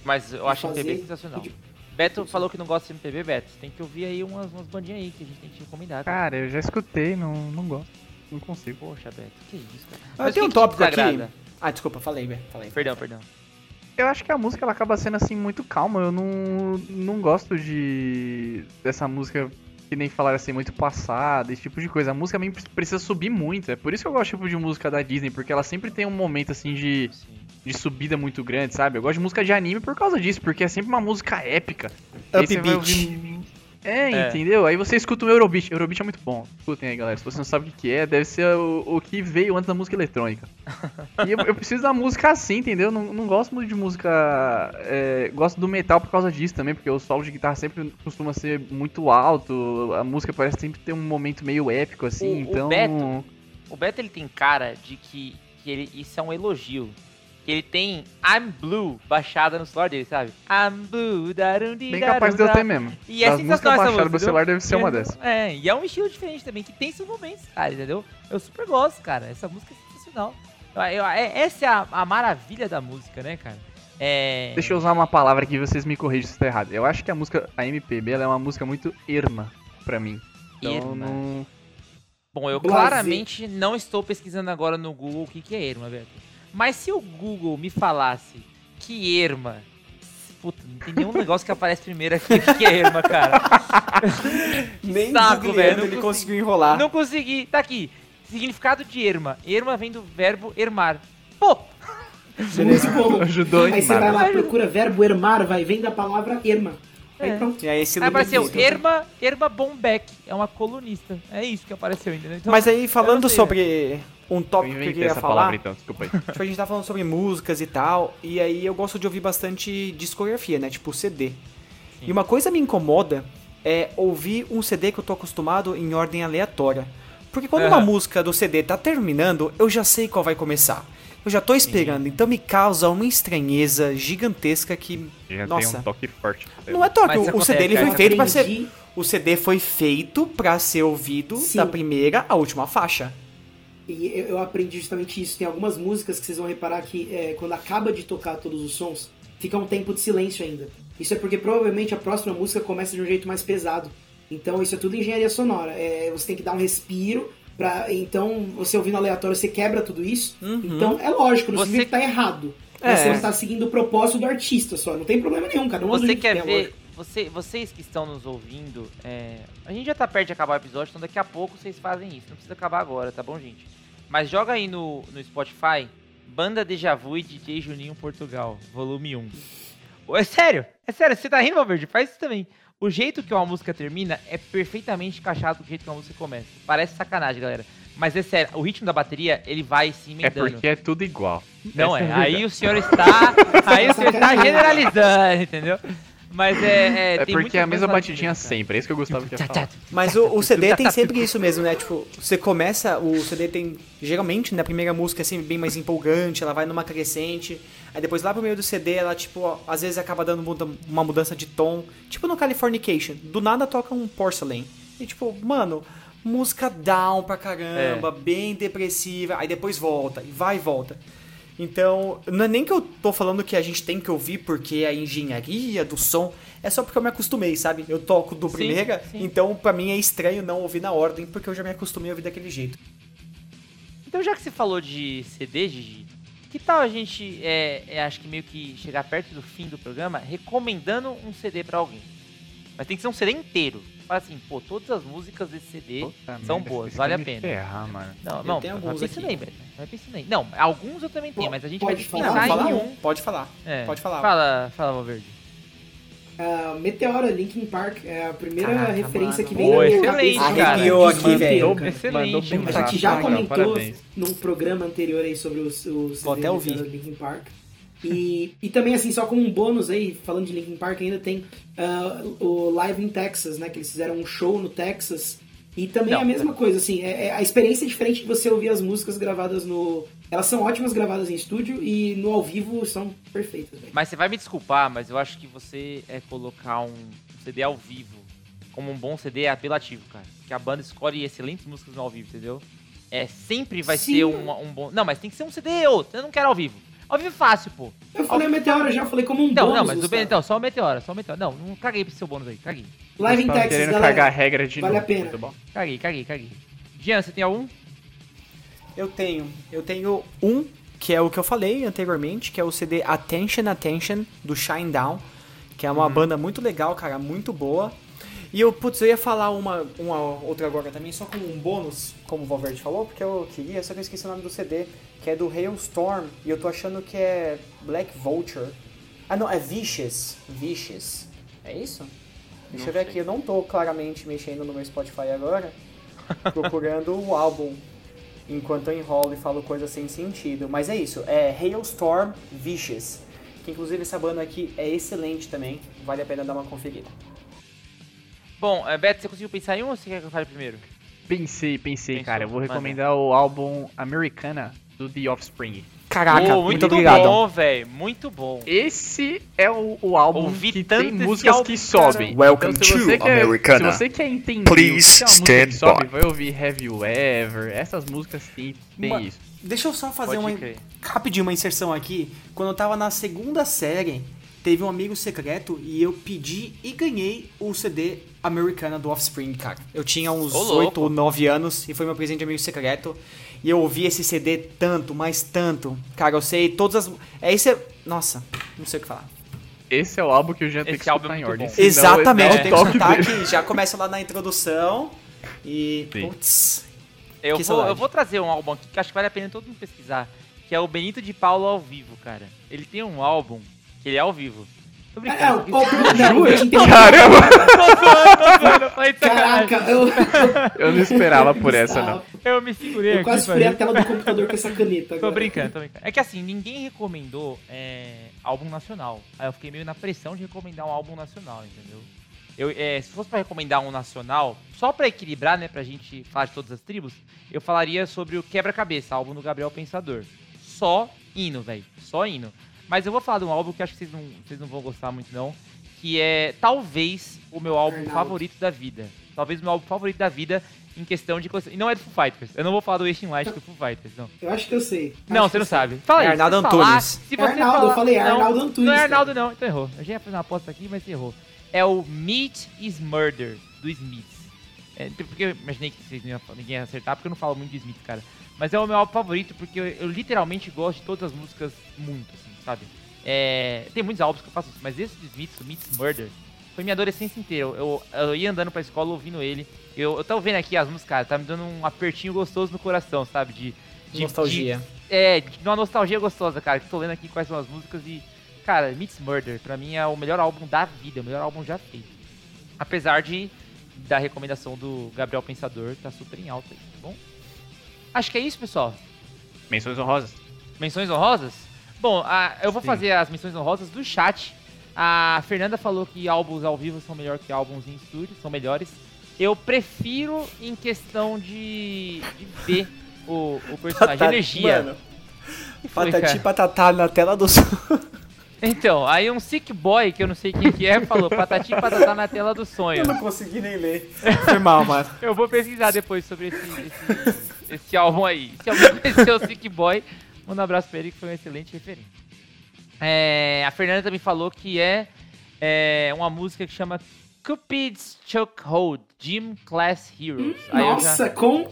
mas eu acho fazer MPB sensacional. de- Beto falou que não gosta de MPB, Beto. Tem que ouvir aí umas, umas bandinhas aí que a gente tem que te recomendar. cara. Cara, eu já escutei, não, não gosto. Não consigo. Poxa, Beto, que isso, cara. Ah, Mas tem um tópico aqui. Ah, desculpa, falei, velho. Falei. Perdão, perdão. Eu acho que a música ela acaba sendo assim muito calma. Eu não, não gosto de dessa música que nem falaram assim muito passada, esse tipo de coisa. A música também precisa subir muito. É por isso que eu gosto tipo de música da Disney, porque ela sempre tem um momento assim de, Sim. de subida muito grande, sabe? Eu gosto de música de anime por causa disso, porque é sempre uma música épica. E Upbeat. É, É. entendeu? Aí você escuta o Eurobeat. Eurobeat é muito bom. Escutem aí, galera. Se você não sabe o que é, deve ser o, o que veio antes da música eletrônica. e eu, eu preciso da música assim, entendeu? Não, não gosto muito de música. é, gosto do metal por causa disso também, porque o solo de guitarra sempre costuma ser muito alto. A música parece sempre ter um momento meio épico, assim. O- o então. Beto- O Beto ele tem cara de que, que ele, isso é um elogio. Que ele tem I'm Blue baixada no celular dele, sabe? I'm Blue, darundi, Bem capaz de eu ter mesmo. E é sensacional essa baixadas do música, celular entendeu? deve ser uma dessas. É, e é um estilo diferente também, que tem seus momentos, cara, entendeu? Eu super gosto, cara. Essa música é sensacional. Eu- eu- é- essa é a, a maravilha da música, né, cara? É... Deixa eu usar uma palavra que vocês me corrigem se está errado. Eu acho que a música, a MPB, ela é uma música muito irma pra mim. Então, Irma. não... Bom, eu claramente não estou pesquisando agora no Google o que, que é erma, Beto. Mas se o Google me falasse que erma. Puta, não tem nenhum negócio que aparece primeiro aqui que é erma, cara. Nem Saco, velho, não ele consegui. conseguiu enrolar. Não consegui. Tá aqui. Significado de erma. Erma vem do verbo ermar. Pô, Muito bom. Ajudou Aí você vai lá, procura verbo ermar, vai, vem da palavra erma. Aí É. pronto. E aí esse aí apareceu Ludo- Erma, Erma Bombeck. É uma colunista. É isso que apareceu ainda. né? Então, Mas aí, eu falando sobre um Eu tópico que eu queria essa falar, palavra então, desculpa aí. tipo, a gente tá falando sobre músicas e tal, e aí eu gosto de ouvir bastante discografia, né? Tipo CD. E uma coisa me incomoda é ouvir um CD que eu tô acostumado em ordem aleatória. Porque quando uma Aham. música do CD tá terminando, eu já sei qual vai começar. Eu já tô esperando, então me causa uma estranheza gigantesca que. Já nossa. tem um toque forte. Não é toque, Mas o, acontece, CD ele foi feito pra ser. Aprendi- O CD foi feito pra ser ouvido Sim. da primeira à última faixa. E eu, aprendi justamente isso. Tem algumas músicas que vocês vão reparar que é, quando acaba de tocar todos os sons, fica um tempo de silêncio ainda. Isso é porque provavelmente a próxima música começa de um jeito mais pesado. Então isso é tudo engenharia sonora. É, você tem que dar um respiro. Pra, então, você ouvindo aleatório, você quebra tudo isso. Então, é lógico, não Você- significa que tá errado. É. Você não tá seguindo o propósito do artista só. Não tem problema nenhum, cara. Não Você quer ver. Você, vocês que estão nos ouvindo, é, a gente já tá perto de acabar o episódio, então daqui a pouco vocês fazem isso. Não precisa acabar agora, tá bom, gente? Mas joga aí no, no Spotify, Banda Deja Vu e DJ Juninho Portugal, volume 1. É sério, é sério, você tá rindo, Valverde? Faz isso também. O jeito que uma música termina é perfeitamente encaixado com o jeito que uma música começa. Parece sacanagem, galera. Mas é sério, o ritmo da bateria, ele vai se É emendando. porque é tudo igual. Não Essa é, verdade. aí o senhor está. Aí o senhor está generalizando, entendeu? Mas é. É tem porque é a mesma batidinha sempre, é isso que eu gostava de falar. Mas o, o CD tem sempre isso mesmo, né? Tipo, você começa, o CD tem, geralmente, na primeira música é sempre bem mais empolgante, ela vai numa crescente, aí depois lá pro meio do CD ela, tipo, ó, às vezes acaba dando muda- uma mudança de tom, tipo no Californication, do nada toca um Porcelain, e tipo, mano, música down pra caramba, bem depressiva, aí depois volta, e vai e volta. Então, não é nem que eu tô falando que a gente tem que ouvir porque a engenharia do som, é só porque eu me acostumei, sabe? Eu toco do sim. então pra mim é estranho não ouvir na ordem, porque eu já me acostumei a ouvir daquele jeito. Então, já que você falou de CD, Gigi, que tal a gente, é, é, acho que meio que chegar perto do fim do programa, recomendando um CD pra alguém? Mas tem que ser um CD inteiro. Fala assim, pô, todas as músicas desse CD Puta são merda, boas, vale a pena. Ferrar, mano. Não, Eu não, aqui. aí, velho. Vai pensando aí. Não, alguns eu também tenho, Pô, mas a gente pode vai falar? Não, pensar fala em um, um. pode falar. É. Pode falar. Fala, fala, Valverde. Ah, Meteora, Linkin Park, é a primeira Caraca, referência mano. que vem Boa, na minha excelente, cabeça. Arrepiou aqui, Mandou velho. Excelente. A gente já comentou num programa anterior aí sobre os, os Vou até ouvir. Linkin Park. E, e também, assim, só como um bônus aí, falando de Linkin Park, ainda tem ah, o Live in Texas, né? Que eles fizeram um show no Texas. E também é Não, a mesma coisa, assim, é, é- a experiência é diferente de você ouvir as músicas gravadas no. Elas são ótimas gravadas em estúdio e no ao vivo são perfeitas, velho. Mas você vai me desculpar, mas eu acho que você é colocar um CD ao vivo como um bom CD é apelativo, cara. Porque a banda escolhe excelentes músicas no ao vivo, entendeu? É, sempre vai Sim. ser um, um bom. Não, mas tem que ser um CD ou eu não quero ao vivo. É fácil, pô. Eu falei Meteora já, falei como um Não, bônus. não, mas o Gustavo. então, só o Meteora, só o Meteora. Não, não caguei pro seu bônus aí, caguei. Live in Texas, querendo galera. cagar a regra de Vale novo. a pena. Muito bom. Caguei, caguei, caguei. Jean, você tem algum? Eu tenho. Eu tenho um, que é o que eu falei anteriormente, que é o CD Attention Attention, do Shine Down, que é uma banda muito legal, cara, muito boa. E eu, putz, eu ia falar uma, uma outra agora também, só como um bônus, como o Valverde falou, porque eu queria, só que eu esqueci o nome do CD, que é do Hailstorm, e eu tô achando que é Black Vulture. Ah, não, é Vicious. Vicious. É isso? Deixa eu ver aqui, eu não tô claramente mexendo no meu Spotify agora, procurando o álbum enquanto eu enrolo e falo coisas sem sentido. Mas é isso, é Hailstorm Vicious. Que inclusive essa banda aqui é excelente também, vale a pena dar uma conferida. Bom, é, Beto, você conseguiu pensar em um ou você quer que eu fale primeiro? Pensei, pensei, Pensou, cara. Eu vou recomendar o álbum Americana do The Offspring. Caraca, Pô, muito, muito obrigado. bom, velho. Muito bom. Esse é o, o álbum Ouvi que tem músicas álbum, que cara. sobem. Welcome então, to quer, Americana. Se você quer entender Please o que é música que stand sobe, by. vai ouvir Have You Ever. Essas músicas sim, tem Uma- isso. Deixa eu só fazer Pode uma crer. rapidinho uma inserção aqui. Quando eu tava na segunda série, teve um amigo secreto e eu pedi e ganhei o CD Americana do Offspring, cara. Eu tinha uns Ô, louco. 8 ou 9 anos e foi meu presente de amigo secreto. E eu ouvi esse CD tanto, mas tanto. Cara, eu sei todas as. É esse. Nossa, não sei o que falar. Esse é o álbum que eu já tenho Esse que álbum é escutar em ordem. senão Exatamente, eu tem dou que escutar que já começa lá na introdução. E. Sim. Putz. Eu vou, eu vou trazer um álbum aqui que acho que vale a pena todo mundo pesquisar. Que é o Benito de Paulo ao vivo, cara. Ele tem um álbum que ele é ao vivo. Tô É, brincando. o, o, não, eu te entendi. Caramba! eu falei de sacanagem. Caraca, eu, Eu não esperava por essa, não. Eu me segurei eu aqui. quase furei a tela do computador com essa caneta. Tô agora. brincando, tô brincando. É que assim, ninguém recomendou é, álbum nacional. Aí eu fiquei meio na pressão de recomendar um álbum nacional, entendeu? Eu, é, se fosse pra recomendar um nacional, só pra equilibrar, né, pra gente falar de todas as tribos, eu falaria sobre o Quebra-Cabeça, álbum do Gabriel Pensador. Só hino, velho. Só hino. Mas eu vou falar de um álbum que acho que vocês não, vocês não vão gostar muito, não. Que é talvez o meu álbum Arnaldo. favorito da vida. Talvez o meu álbum favorito da vida em questão de. E não é do Foo Fighters. Eu não vou falar do Wasting Light do Foo Fighters, não. Eu acho que eu sei. Não, Acho você não eu sei. sabe. Fala aí. É Arnaldo Antunes. Se você Arnaldo, falar- eu falei não, Arnaldo Antunes, Não é cara. Arnaldo, não. Então errou. Eu já ia fazer uma aposta aqui, mas você errou. É o Meat is Murder, do Smiths. É, porque eu imaginei que vocês não iam, ninguém ia acertar, porque eu não falo muito de Smiths, cara. Mas é o meu álbum favorito, porque eu, eu literalmente gosto de todas as músicas muito, assim, sabe? É, tem muitos álbuns que eu faço isso, mas esse do Smiths, o Meat is Murder, foi minha adolescência inteira. Eu, eu ia andando pra escola ouvindo ele. Eu, eu tô vendo aqui as músicas, cara, tá me dando um apertinho gostoso no coração, sabe? De, de- Nostalgia. de- é, de uma nostalgia gostosa, cara. Que tô lendo aqui quais são as músicas e. Cara, Meets Murder, pra mim é o melhor álbum da vida, o melhor álbum já feito. Apesar de da recomendação do Gabriel Pensador, que tá super em alta aí, tá bom? Acho que é isso, pessoal. Menções honrosas. Menções honrosas? Bom, a- eu vou Sim. fazer as menções honrosas do chat. A Fernanda falou que álbuns ao vivo são melhor que álbuns em estúdio, são melhores. Eu prefiro em questão de, de ver o, o personagem, energia. Mano, Que foi, patati cara? patatá na tela do som. Então, aí um sick boy, que eu não sei quem que é, falou patati patatá na tela do sonho. Eu não consegui nem ler. Foi mal, mano. Eu vou pesquisar depois sobre esse, esse, esse álbum aí. Se alguém conheceu o Sick Boy, manda um abraço pra ele que foi um excelente referente. É, a Fernanda também falou que é, é uma música que chama Cupid's Chokehold, Gym Class Heroes. Aí eu já- Nossa, com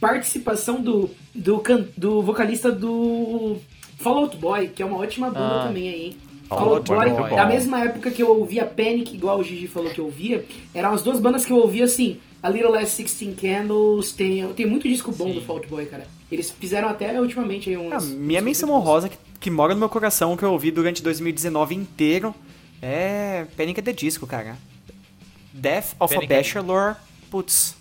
participação do, do, can- do vocalista do Fall Out Boy, que é uma ótima banda Ah. também aí, hein? Fall Fall Out Out Boy, Boy, muito da mesma época que eu ouvia Panic, igual o Gigi falou que eu ouvia, eram as duas bandas que eu ouvia assim. A Little Less 16 Candles, tem, tem muito disco bom Sim. do Fall Out Boy, cara. Eles fizeram até ultimamente aí uns. Ah, minha uns- menção honrosa que, que mora no meu coração, que eu ouvi durante 2019 inteiro, é Panic! at the Disco, cara. Death of Panic! a Bachelor, putz,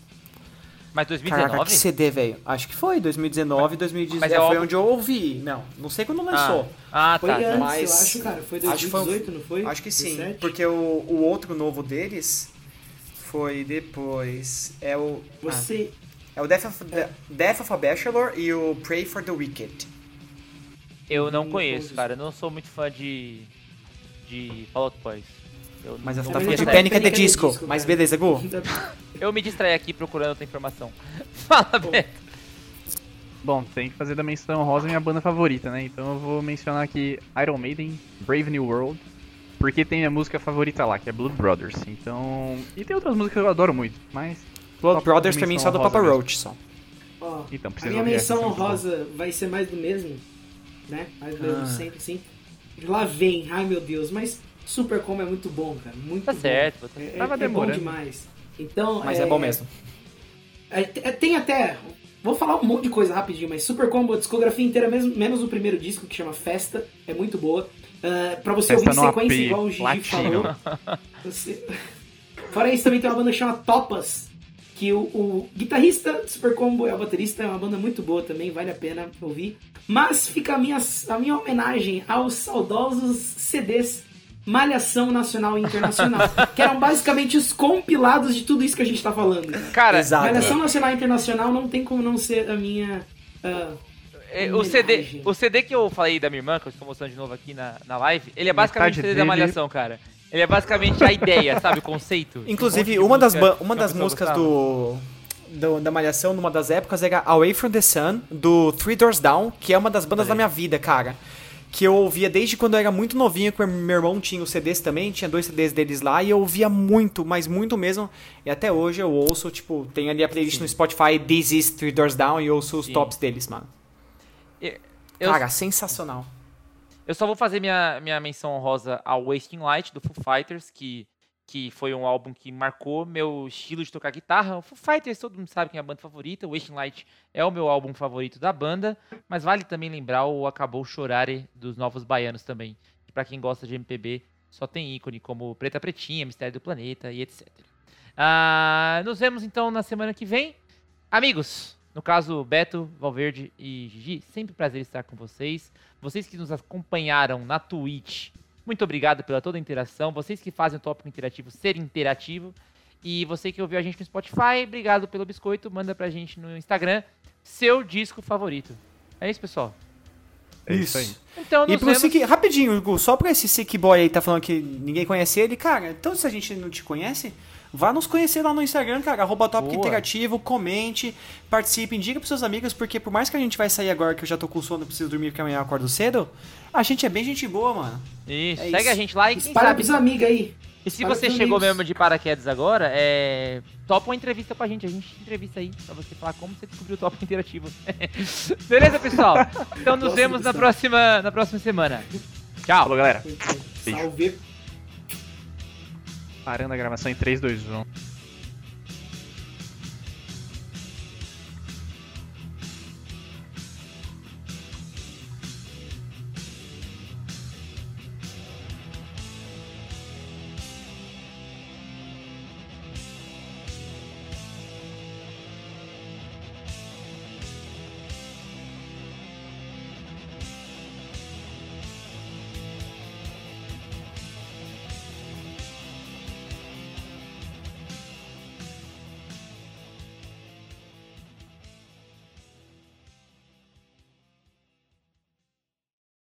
Mas caraca, 2019? que CD, velho. Acho que foi, 2019, 2019, Mas é foi álbum- onde eu ouvi. Não, não sei quando lançou. Ah, Foi tá. antes, mas- eu acho, cara. Foi Acho que foi- 2018, não foi? Acho que sim, 17? porque o, o outro novo deles foi depois. É o. Você. ah, é o Death of, Death of a Bachelor e o Pray for the Wicked. Eu não conheço, cara. Eu não sou muito fã de. de Fall Out Boys. Eu Mas eu me falando de. Panic! at the Disco. Mas cara. beleza, Gu? Eu me distraí aqui procurando outra informação. Fala, Beto. Bom, tem que fazer da menção rosa minha banda favorita, né? Então eu vou mencionar aqui Iron Maiden, Brave New World, porque tem minha música favorita lá, que é Blood Brothers. Então. E tem outras músicas que eu adoro muito, mas. Só Brothers pra mim só do Papa mesmo. Roach só. Ó, Então, a minha menção é bom. honrosa vai ser mais do mesmo, né? Mais do mesmo Ah. sempre, sim. Lá vem, ai meu Deus, mas Super Como é muito bom, cara. Muito Tá bom. certo. Tá É, é- Tava é bom demorando. demais. Então, Mas é bom mesmo. é, é, tem até. Vou falar um monte de coisa rapidinho, mas Super Combo, a discografia inteira, mesmo, menos o primeiro disco, que chama Festa, é muito boa. Ah, pra você Festa ouvir sequência, AP, igual o Gigi latino. falou. Você... Fora isso, também tem uma banda que chama Topas, que o, o guitarrista do Super Combo é o baterista, é uma banda muito boa também, vale a pena ouvir. Mas fica a minha, a minha homenagem aos saudosos CDs Malhação Nacional e Internacional, que eram basicamente os compilados de tudo isso que a gente tá falando. Cara, Exato. Malhação Nacional e Internacional não tem como não ser a minha. É, o, CD, o CD que eu falei da minha irmã, que eu estou mostrando de novo aqui na, na live, ele é basicamente o CD da dele- Malhação, cara. Ele é basicamente a ideia, sabe? O conceito. Inclusive, Um de uma das, música uma a das músicas do, do- da Malhação, numa das épocas, era Away from the Sun, do Three Doors Down, que é uma das bandas da minha vida, cara. Que eu ouvia desde quando eu era muito novinho, que meu irmão tinha os CDs também, tinha dois CDs deles lá, e eu ouvia muito, mas muito mesmo. E até hoje eu ouço, tipo, tem ali a playlist no Spotify, This is Three Doors Down, e eu ouço os Sim. tops deles, mano. Eu, Cara, sensacional. Eu só vou fazer minha, minha menção honrosa ao Wasting Light, do Foo Fighters, que, que foi um álbum que marcou meu estilo de tocar guitarra. O Foo Fighters, todo mundo sabe que é a banda favorita. O Wasting Light é o meu álbum favorito da banda. Mas vale também lembrar o Acabou Chorare dos Novos Baianos também. Que pra quem gosta de MPB, só tem ícone como Preta Pretinha, Mistério do Planeta e etc. Ah, nos vemos então na semana que vem. Amigos, no caso Beto, Valverde e Gigi, sempre um prazer estar com vocês. Vocês que nos acompanharam na Twitch, muito obrigado pela toda a interação. Vocês que fazem o tópico interativo ser interativo. E você que ouviu a gente no Spotify, obrigado pelo biscoito. Manda pra gente no Instagram seu disco favorito. É isso, pessoal. É isso aí. Então, E pro vemos... Sick, rapidinho, Gu, só pra esse Sick Boy aí tá falando que ninguém conhece ele, cara, então se a gente não te conhece, vá nos conhecer lá no Instagram, cara, arroba Tópico Boa. Interativo, comente, participe, indica pros seus amigos, porque por mais que a gente vai sair agora que eu já tô com sono e preciso dormir porque amanhã eu acordo cedo, a gente é bem gente boa, mano. Isso, É segue isso. a gente lá e quem Espalha sabe... pros amigos aí. E se Para você chegou amigos. mesmo de paraquedas agora, é... topa uma entrevista com a gente. A gente entrevista aí pra você falar como você descobriu o tópico interativo. Beleza, pessoal? Então nos vemos na próxima, na próxima semana. Tchau. Falou, galera. Salve. Parando a gravação em 3, 2, 1.